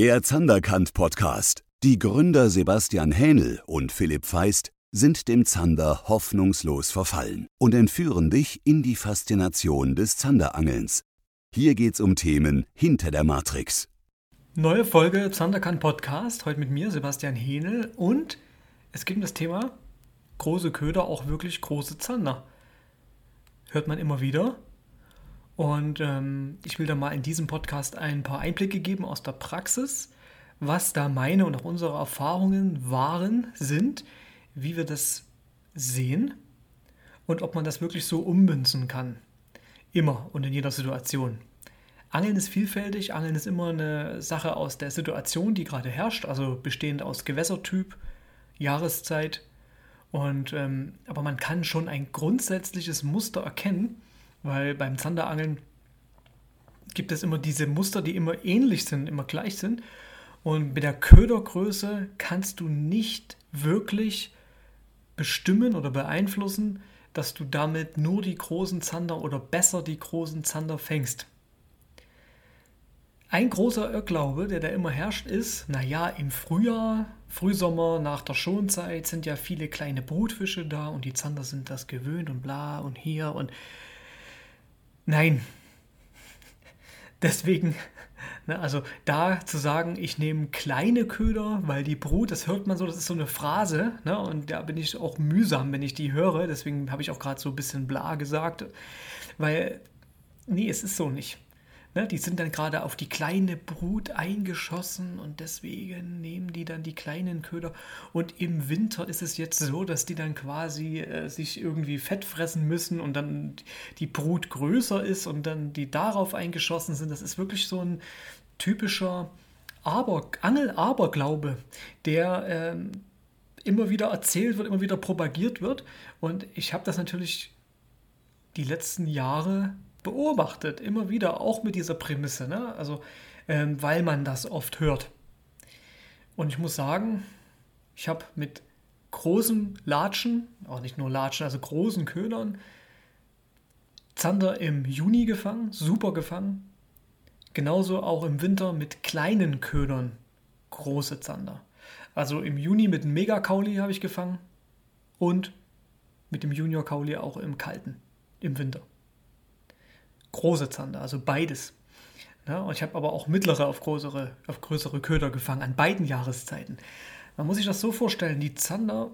Der Zanderkant Podcast. Die Gründer Sebastian Hähnel und Philipp Feist sind dem Zander hoffnungslos verfallen und entführen dich in die Faszination des Zanderangelns. Hier geht's um Themen hinter der Matrix. Neue Folge Zanderkant Podcast. Heute mit mir, Sebastian Hähnel. Und es geht um das Thema große Köder, auch wirklich große Zander. Hört man immer wieder. Und ähm, ich will da mal in diesem Podcast ein paar Einblicke geben aus der Praxis, was da meine und auch unsere Erfahrungen waren, sind, wie wir das sehen und ob man das wirklich so ummünzen kann. Immer und in jeder Situation. Angeln ist vielfältig, Angeln ist immer eine Sache aus der Situation, die gerade herrscht, also bestehend aus Gewässertyp, Jahreszeit. Und, ähm, aber man kann schon ein grundsätzliches Muster erkennen, weil beim Zanderangeln gibt es immer diese Muster, die immer ähnlich sind, immer gleich sind. Und mit der Ködergröße kannst du nicht wirklich bestimmen oder beeinflussen, dass du damit nur die großen Zander oder besser die großen Zander fängst. Ein großer Irrglaube, der da immer herrscht, ist, naja, im Frühjahr, Frühsommer, nach der Schonzeit sind ja viele kleine Brutfische da und die Zander sind das gewöhnt und bla und hier und Nein. Deswegen, ne, also da zu sagen, ich nehme kleine Köder, weil die Brut, das hört man so, das ist so eine Phrase, ne, und da bin ich auch mühsam, wenn ich die höre. Deswegen habe ich auch gerade so ein bisschen bla gesagt, weil, nee, es ist so nicht. Ne, die sind dann gerade auf die kleine Brut eingeschossen und deswegen nehmen die dann die kleinen Köder. Und im Winter ist es jetzt so, dass die dann quasi äh, sich irgendwie fett fressen müssen und dann die Brut größer ist und dann die darauf eingeschossen sind. Das ist wirklich so ein typischer Aber, Angel-Aberglaube, der ähm, immer wieder erzählt wird, immer wieder propagiert wird. Und ich habe das natürlich die letzten Jahre beobachtet, immer wieder, auch mit dieser Prämisse, ne? also ähm, weil man das oft hört. Und ich muss sagen, ich habe mit großen Latschen, auch nicht nur Latschen, also großen Ködern, Zander im Juni gefangen, super gefangen. Genauso auch im Winter mit kleinen Ködern große Zander. Also im Juni mit einem Mega-Kauli habe ich gefangen und mit dem Junior-Kauli auch im Kalten, im Winter große Zander, also beides. Ja, und ich habe aber auch mittlere auf größere, auf größere Köder gefangen, an beiden Jahreszeiten. Man muss sich das so vorstellen, die Zander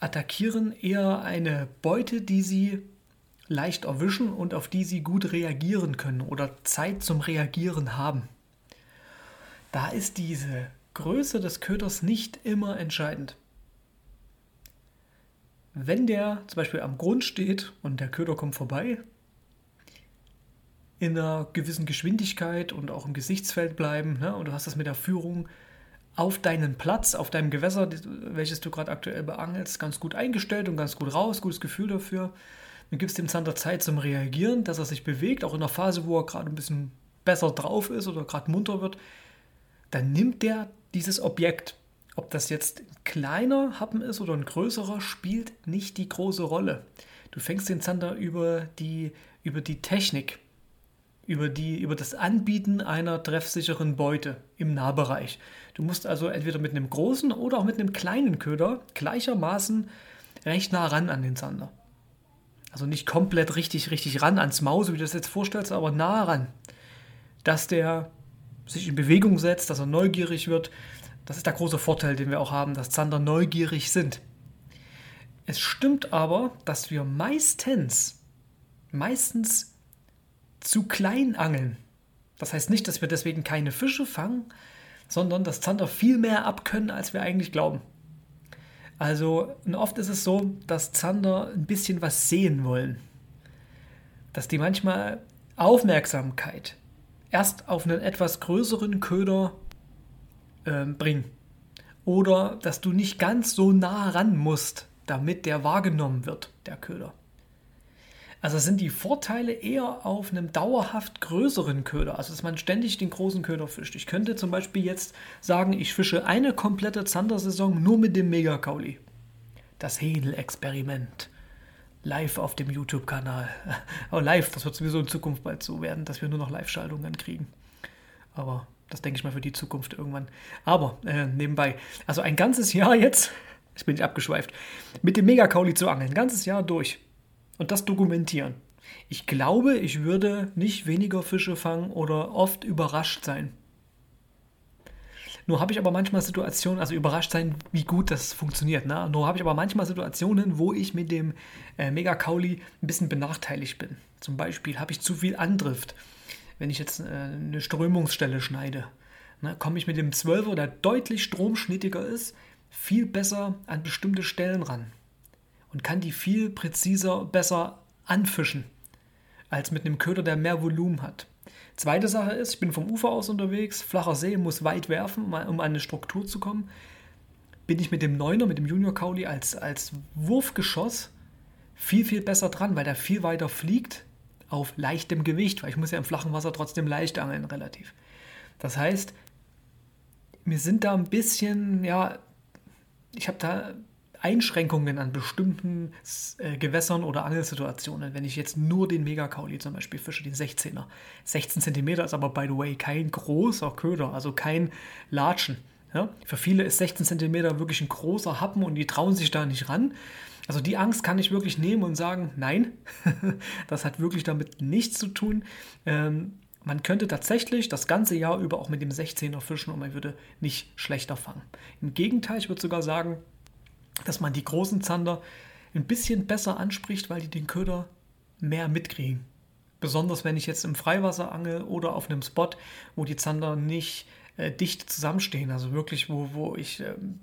attackieren eher eine Beute, die sie leicht erwischen und auf die sie gut reagieren können oder Zeit zum Reagieren haben. Da ist diese Größe des Köders nicht immer entscheidend. Wenn der zum Beispiel am Grund steht und der Köder kommt vorbei, in einer gewissen Geschwindigkeit und auch im Gesichtsfeld bleiben. Ne? Und du hast das mit der Führung auf deinen Platz, auf deinem Gewässer, welches du gerade aktuell beangelst, ganz gut eingestellt und ganz gut raus, gutes Gefühl dafür. Dann gibst dem Zander Zeit zum Reagieren, dass er sich bewegt, auch in der Phase, wo er gerade ein bisschen besser drauf ist oder gerade munter wird. Dann nimmt der dieses Objekt, ob das jetzt ein kleiner Happen ist oder ein größerer, spielt nicht die große Rolle. Du fängst den Zander über die, über die Technik über, die, über das Anbieten einer treffsicheren Beute im Nahbereich. Du musst also entweder mit einem großen oder auch mit einem kleinen Köder gleichermaßen recht nah ran an den Zander. Also nicht komplett richtig, richtig ran ans Maus, wie du das jetzt vorstellst, aber nah ran. Dass der sich in Bewegung setzt, dass er neugierig wird. Das ist der große Vorteil, den wir auch haben, dass Zander neugierig sind. Es stimmt aber, dass wir meistens, meistens zu klein angeln. Das heißt nicht, dass wir deswegen keine Fische fangen, sondern dass Zander viel mehr abkönnen, als wir eigentlich glauben. Also oft ist es so, dass Zander ein bisschen was sehen wollen. Dass die manchmal Aufmerksamkeit erst auf einen etwas größeren Köder äh, bringen. Oder dass du nicht ganz so nah ran musst, damit der wahrgenommen wird, der Köder. Also sind die Vorteile eher auf einem dauerhaft größeren Köder, also dass man ständig den großen Köder fischt. Ich könnte zum Beispiel jetzt sagen, ich fische eine komplette Zandersaison nur mit dem Megakauli. Das Hähnel-Experiment. Live auf dem YouTube-Kanal. Aber live, das wird sowieso in Zukunft bald so werden, dass wir nur noch Live-Schaltungen kriegen. Aber Das denke ich mal für die Zukunft irgendwann. Aber äh, nebenbei, also ein ganzes Jahr jetzt, jetzt bin ich abgeschweift, mit dem Megakauli zu angeln, ein ganzes Jahr durch und das dokumentieren. Ich glaube, ich würde nicht weniger Fische fangen oder oft überrascht sein. Nur habe ich aber manchmal Situationen, also überrascht sein, wie gut das funktioniert. Ne? Nur habe ich aber manchmal Situationen, wo ich mit dem äh, Mega-Kauli ein bisschen benachteiligt bin. Zum Beispiel habe ich zu viel Andrift. Wenn ich jetzt äh, eine Strömungsstelle schneide, ne, komme ich mit dem 12er, der deutlich stromschnittiger ist, viel besser an bestimmte Stellen ran und kann die viel präziser, besser anfischen als mit einem Köder, der mehr Volumen hat. Zweite Sache ist, ich bin vom Ufer aus unterwegs, flacher See, muss weit werfen, um an eine Struktur zu kommen. Bin ich mit dem Neuner, mit dem Junior Kauli als, als Wurfgeschoss viel, viel besser dran, weil der viel weiter fliegt auf leichtem Gewicht, weil ich muss ja im flachen Wasser trotzdem leicht angeln relativ. Das heißt, mir sind da ein bisschen, ja, ich habe da Einschränkungen an bestimmten äh, Gewässern oder Angelsituationen. Wenn ich jetzt nur den Megakauli zum Beispiel fische, den 16er. 16 cm ist aber, by the way, kein großer Köder, also kein Latschen. Ja? Für viele ist 16 cm wirklich ein großer Happen und die trauen sich da nicht ran. Also die Angst kann ich wirklich nehmen und sagen, nein, das hat wirklich damit nichts zu tun. Ähm, man könnte tatsächlich das ganze Jahr über auch mit dem 16er fischen und man würde nicht schlechter fangen. Im Gegenteil, ich würde sogar sagen, dass man die großen Zander ein bisschen besser anspricht, weil die den Köder mehr mitkriegen. Besonders wenn ich jetzt im Freiwasser angel oder auf einem Spot, wo die Zander nicht äh, dicht zusammenstehen, also wirklich, wo, wo ich ähm,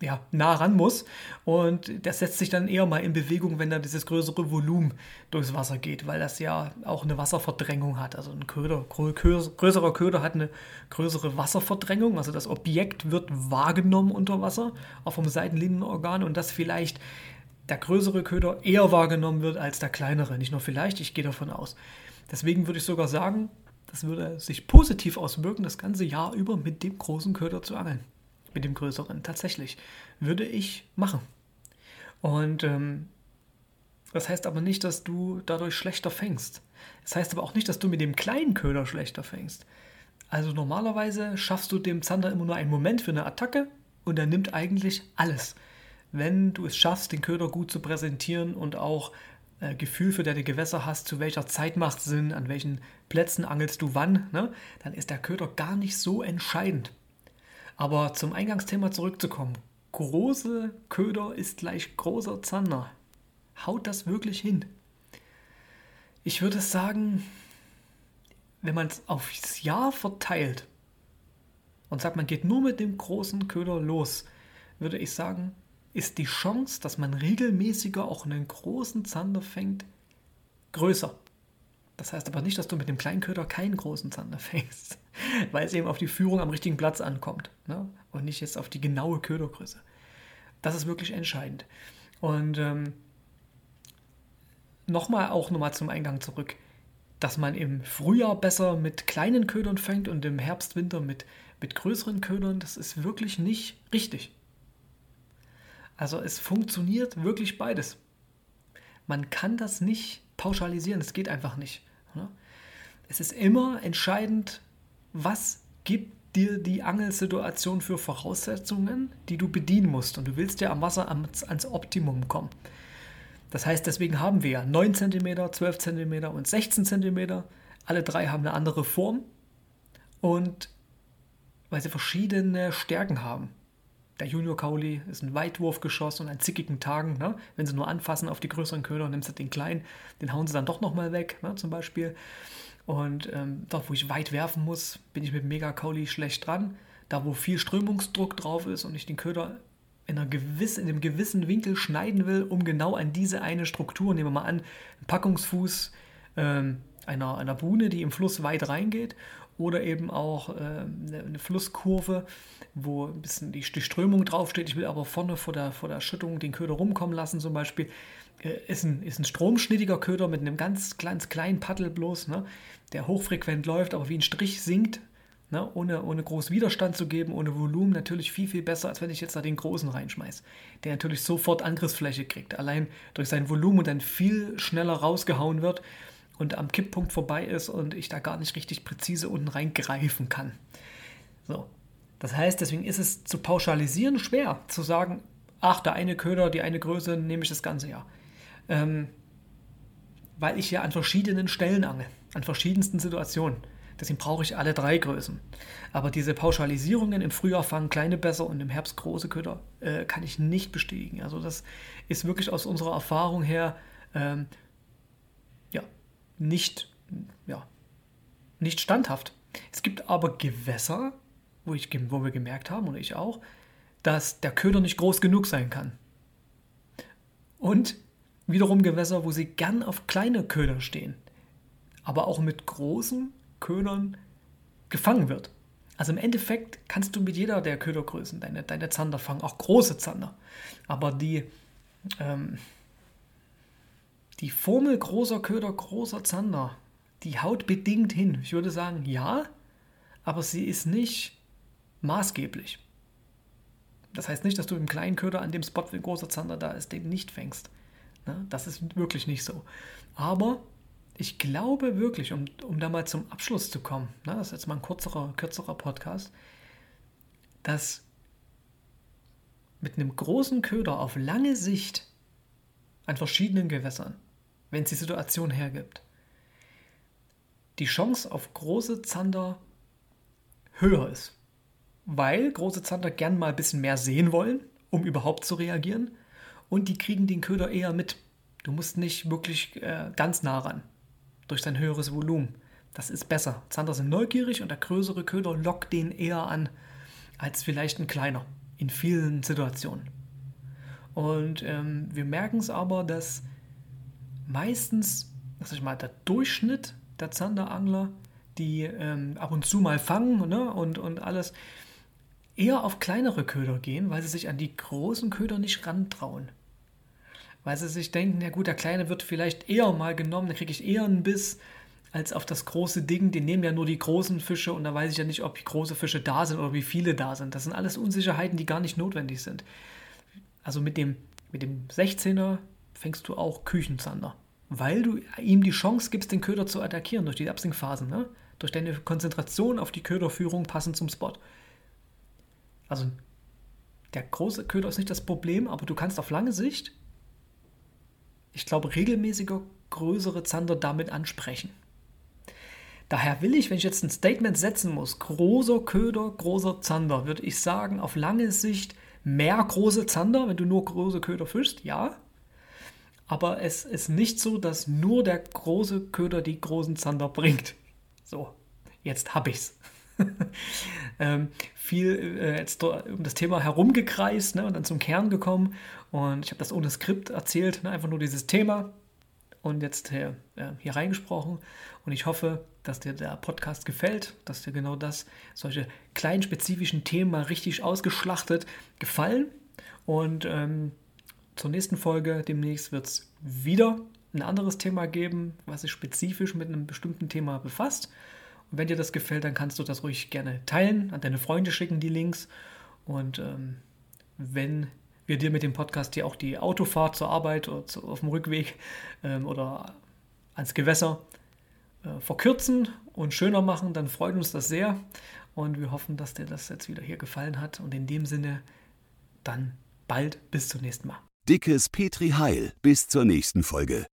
ja, nah ran muss. Und das setzt sich dann eher mal in Bewegung, wenn da dieses größere Volumen durchs Wasser geht, weil das ja auch eine Wasserverdrängung hat. Also ein Köder, größerer Köder hat eine größere Wasserverdrängung. Also das Objekt wird wahrgenommen unter Wasser, auch vom Seitenlinienorgan und das vielleicht der größere Köder eher wahrgenommen wird als der kleinere. Nicht nur vielleicht, ich gehe davon aus. Deswegen würde ich sogar sagen, das würde sich positiv auswirken, das ganze Jahr über mit dem großen Köder zu angeln mit dem größeren. Tatsächlich. Würde ich machen. Und ähm, das heißt aber nicht, dass du dadurch schlechter fängst. Das heißt aber auch nicht, dass du mit dem kleinen Köder schlechter fängst. Also normalerweise schaffst du dem Zander immer nur einen Moment für eine Attacke und er nimmt eigentlich alles. Wenn du es schaffst, den Köder gut zu präsentieren und auch äh, Gefühl für deine Gewässer hast, zu welcher Zeit macht Sinn, an welchen Plätzen angelst du wann, ne, dann ist der Köder gar nicht so entscheidend. Aber zum Eingangsthema zurückzukommen. Große Köder ist gleich großer Zander. Haut das wirklich hin? Ich würde sagen, wenn man es aufs Jahr verteilt und sagt, man geht nur mit dem großen Köder los, würde ich sagen, ist die Chance, dass man regelmäßiger auch einen großen Zander fängt, größer. Das heißt aber nicht, dass du mit dem kleinen Köder keinen großen Zander fängst, weil es eben auf die Führung am richtigen Platz ankommt ne? und nicht jetzt auf die genaue Ködergröße. Das ist wirklich entscheidend. Und ähm, nochmal auch nochmal zum Eingang zurück, dass man im Frühjahr besser mit kleinen Ködern fängt und im Herbst, Winter mit, mit größeren Ködern, das ist wirklich nicht richtig. Also es funktioniert wirklich beides. Man kann das nicht pauschalisieren, es geht einfach nicht. Es ist immer entscheidend, was gibt dir die Angelsituation für Voraussetzungen, die du bedienen musst. Und du willst ja am Wasser ans, ans Optimum kommen. Das heißt, deswegen haben wir ja 9 cm, 12 cm und 16 cm. Alle drei haben eine andere Form und weil sie verschiedene Stärken haben. Der Junior Kauli ist ein Weitwurfgeschoss und an zickigen Tagen, ne, wenn sie nur anfassen auf die größeren Köder, nimmst du den kleinen, den hauen sie dann doch nochmal weg, ne, zum Beispiel. Und ähm, dort, wo ich weit werfen muss, bin ich mit Mega Kauli schlecht dran. Da, wo viel Strömungsdruck drauf ist und ich den Köder in, einer gewiss, in einem gewissen Winkel schneiden will, um genau an diese eine Struktur, nehmen wir mal an, Packungsfuß ähm, einer, einer Buhne, die im Fluss weit reingeht, oder eben auch äh, eine, eine Flusskurve, wo ein bisschen die, die Strömung draufsteht. Ich will aber vorne vor der, vor der Schüttung den Köder rumkommen lassen zum Beispiel. Äh, ist, ein, ist ein stromschnittiger Köder mit einem ganz, ganz kleinen Paddel bloß, ne, der hochfrequent läuft, aber wie ein Strich sinkt, ne, ohne, ohne groß Widerstand zu geben, ohne Volumen, natürlich viel, viel besser, als wenn ich jetzt da den großen reinschmeiße, der natürlich sofort Angriffsfläche kriegt, allein durch sein Volumen und dann viel schneller rausgehauen wird und am Kipppunkt vorbei ist und ich da gar nicht richtig präzise unten reingreifen kann. So. Das heißt, deswegen ist es zu pauschalisieren schwer, zu sagen, ach, der eine Köder, die eine Größe, nehme ich das ganze Jahr. Ähm, weil ich ja an verschiedenen Stellen angel, an verschiedensten Situationen. Deswegen brauche ich alle drei Größen. Aber diese Pauschalisierungen im Frühjahr fangen kleine besser und im Herbst große Köder äh, kann ich nicht bestätigen. Also das ist wirklich aus unserer Erfahrung her ähm, ja, nicht, ja, nicht standhaft. Es gibt aber Gewässer, wo, ich, wo wir gemerkt haben, oder ich auch, dass der Köder nicht groß genug sein kann. Und wiederum Gewässer, wo sie gern auf kleine Köder stehen, aber auch mit großen Ködern gefangen wird. Also im Endeffekt kannst du mit jeder der Ködergrößen deine, deine Zander fangen, auch große Zander. Aber die, ähm, die Formel großer Köder, großer Zander, die haut bedingt hin. Ich würde sagen, ja, aber sie ist nicht maßgeblich. Das heißt nicht, dass du im kleinen Köder an dem Spot, wo ein großer Zander da ist, den nicht fängst. Ne? Das ist wirklich nicht so. Aber ich glaube wirklich, um, um da mal zum Abschluss zu kommen, ne, das ist jetzt mal ein kurzerer, kürzerer Podcast, dass mit einem großen Köder auf lange Sicht an verschiedenen Gewässern, wenn es die Situation hergibt, die Chance auf große Zander höher ist. Weil große Zander gern mal ein bisschen mehr sehen wollen, um überhaupt zu reagieren. Und die kriegen den Köder eher mit. Du musst nicht wirklich äh, ganz nah ran durch sein höheres Volumen. Das ist besser. Zander sind neugierig und der größere Köder lockt den eher an als vielleicht ein kleiner in vielen Situationen. Und ähm, wir merken es aber, dass meistens, sag ich mal, der Durchschnitt der Zanderangler, die ähm, ab und zu mal fangen ne, und, und alles, eher auf kleinere Köder gehen, weil sie sich an die großen Köder nicht rantrauen weil sie sich denken, ja gut, der Kleine wird vielleicht eher mal genommen, dann kriege ich eher einen Biss als auf das große Ding. Die nehmen ja nur die großen Fische und da weiß ich ja nicht, ob große Fische da sind oder wie viele da sind. Das sind alles Unsicherheiten, die gar nicht notwendig sind. Also mit dem, mit dem 16er fängst du auch Küchenzander, weil du ihm die Chance gibst, den Köder zu attackieren durch die Absinkphasen, ne? durch deine Konzentration auf die Köderführung passend zum Spot. Also der große Köder ist nicht das Problem, aber du kannst auf lange Sicht ich glaube, regelmäßiger größere Zander damit ansprechen. Daher will ich, wenn ich jetzt ein Statement setzen muss, großer Köder, großer Zander, würde ich sagen, auf lange Sicht mehr große Zander, wenn du nur große Köder fischst, ja. Aber es ist nicht so, dass nur der große Köder die großen Zander bringt. So, jetzt hab ich's. ähm, viel äh, jetzt um das Thema herumgekreist ne, und dann zum Kern gekommen. Und ich habe das ohne Skript erzählt, ne, einfach nur dieses Thema und jetzt hier, äh, hier reingesprochen. Und ich hoffe, dass dir der Podcast gefällt, dass dir genau das, solche kleinen spezifischen Themen mal richtig ausgeschlachtet gefallen. Und ähm, zur nächsten Folge demnächst wird es wieder ein anderes Thema geben, was sich spezifisch mit einem bestimmten Thema befasst. Und wenn dir das gefällt, dann kannst du das ruhig gerne teilen, an deine Freunde schicken die Links. Und ähm, wenn wir dir mit dem Podcast hier auch die Autofahrt zur Arbeit oder zu, auf dem Rückweg ähm, oder ans Gewässer äh, verkürzen und schöner machen, dann freut uns das sehr. Und wir hoffen, dass dir das jetzt wieder hier gefallen hat. Und in dem Sinne, dann bald bis zum nächsten Mal. Dickes Petri Heil bis zur nächsten Folge.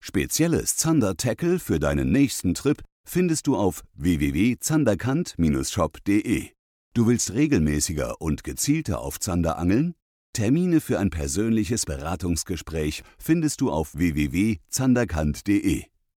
Spezielles Zander Tackle für deinen nächsten Trip findest du auf www.zanderkant-shop.de. Du willst regelmäßiger und gezielter auf Zander angeln? Termine für ein persönliches Beratungsgespräch findest du auf www.zanderkant.de.